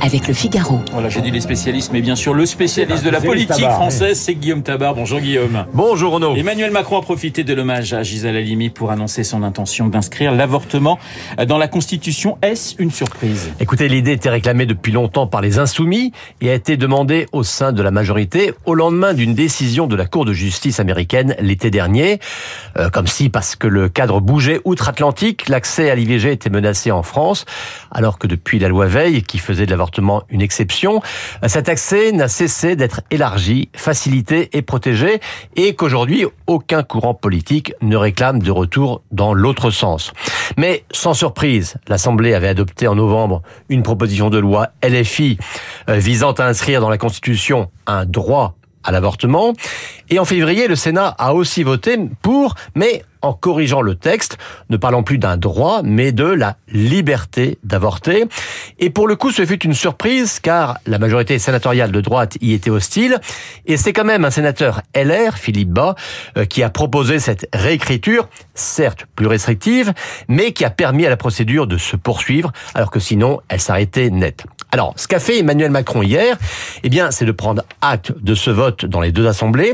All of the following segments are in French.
avec le Figaro. Voilà, j'ai dit les spécialistes, mais bien sûr, le spécialiste de la politique française, c'est Guillaume Tabar. Bonjour Guillaume. Bonjour Renaud. Emmanuel Macron a profité de l'hommage à Gisèle Halimi pour annoncer son intention d'inscrire l'avortement dans la Constitution. Est-ce une surprise? Écoutez, l'idée était réclamée depuis longtemps par les insoumis et a été demandée au sein de la majorité au lendemain d'une décision de la Cour de justice américaine l'été dernier. Euh, comme si, parce que le cadre bougeait outre-Atlantique, l'accès à l'IVG était menacé en France, alors que depuis la loi Veil, qui faisait de l'avortement une exception. Cet accès n'a cessé d'être élargi, facilité et protégé et qu'aujourd'hui, aucun courant politique ne réclame de retour dans l'autre sens. Mais sans surprise, l'Assemblée avait adopté en novembre une proposition de loi LFI euh, visant à inscrire dans la Constitution un droit à l'avortement. Et en février, le Sénat a aussi voté pour, mais en corrigeant le texte, ne parlant plus d'un droit, mais de la liberté d'avorter. Et pour le coup, ce fut une surprise, car la majorité sénatoriale de droite y était hostile, et c'est quand même un sénateur LR, Philippe Bas, euh, qui a proposé cette réécriture, certes plus restrictive, mais qui a permis à la procédure de se poursuivre, alors que sinon, elle s'arrêtait net. Alors, ce qu'a fait Emmanuel Macron hier, eh bien, c'est de prendre acte de ce vote dans les deux assemblées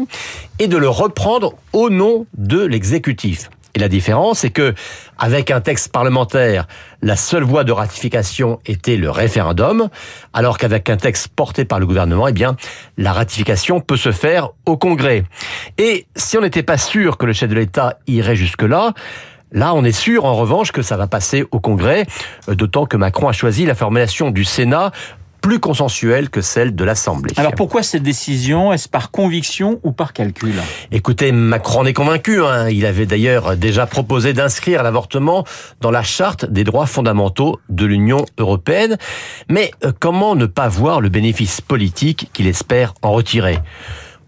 et de le reprendre au nom de l'exécutif. Et la différence, c'est que, avec un texte parlementaire, la seule voie de ratification était le référendum, alors qu'avec un texte porté par le gouvernement, eh bien, la ratification peut se faire au Congrès. Et si on n'était pas sûr que le chef de l'État irait jusque-là, Là, on est sûr, en revanche, que ça va passer au Congrès, d'autant que Macron a choisi la formulation du Sénat plus consensuelle que celle de l'Assemblée. Alors pourquoi cette décision? Est-ce par conviction ou par calcul? Écoutez, Macron est convaincu. Hein. Il avait d'ailleurs déjà proposé d'inscrire l'avortement dans la charte des droits fondamentaux de l'Union européenne. Mais euh, comment ne pas voir le bénéfice politique qu'il espère en retirer?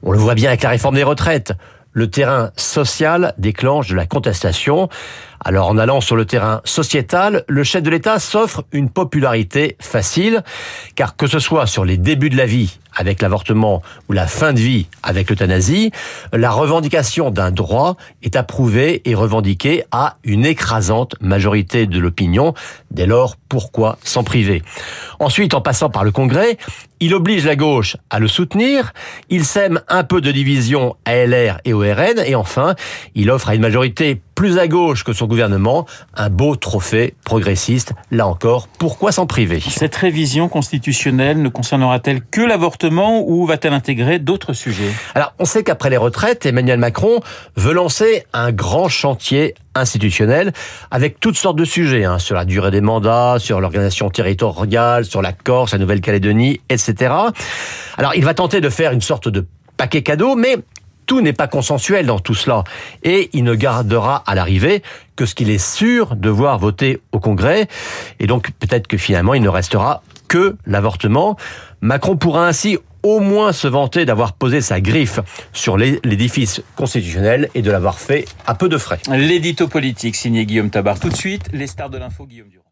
On le voit bien avec la réforme des retraites le terrain social déclenche de la contestation. Alors en allant sur le terrain sociétal, le chef de l'État s'offre une popularité facile, car que ce soit sur les débuts de la vie avec l'avortement ou la fin de vie avec l'euthanasie, la revendication d'un droit est approuvée et revendiquée à une écrasante majorité de l'opinion. Dès lors, pourquoi s'en priver? Ensuite, en passant par le Congrès, il oblige la gauche à le soutenir, il sème un peu de division à LR et au RN, et enfin, il offre à une majorité plus à gauche que son gouvernement, un beau trophée progressiste. Là encore, pourquoi s'en priver? Cette révision constitutionnelle ne concernera-t-elle que l'avortement ou va-t-elle intégrer d'autres sujets? Alors, on sait qu'après les retraites, Emmanuel Macron veut lancer un grand chantier institutionnel avec toutes sortes de sujets, hein, sur la durée des mandats, sur l'organisation territoriale, sur la Corse, la Nouvelle-Calédonie, etc. Alors, il va tenter de faire une sorte de paquet cadeau, mais tout n'est pas consensuel dans tout cela. Et il ne gardera à l'arrivée que ce qu'il est sûr de voir voter au Congrès. Et donc peut-être que finalement il ne restera que l'avortement. Macron pourra ainsi au moins se vanter d'avoir posé sa griffe sur l'édifice constitutionnel et de l'avoir fait à peu de frais. L'édito politique signé Guillaume Tabar. Tout de suite, les stars de l'info, Guillaume Durand.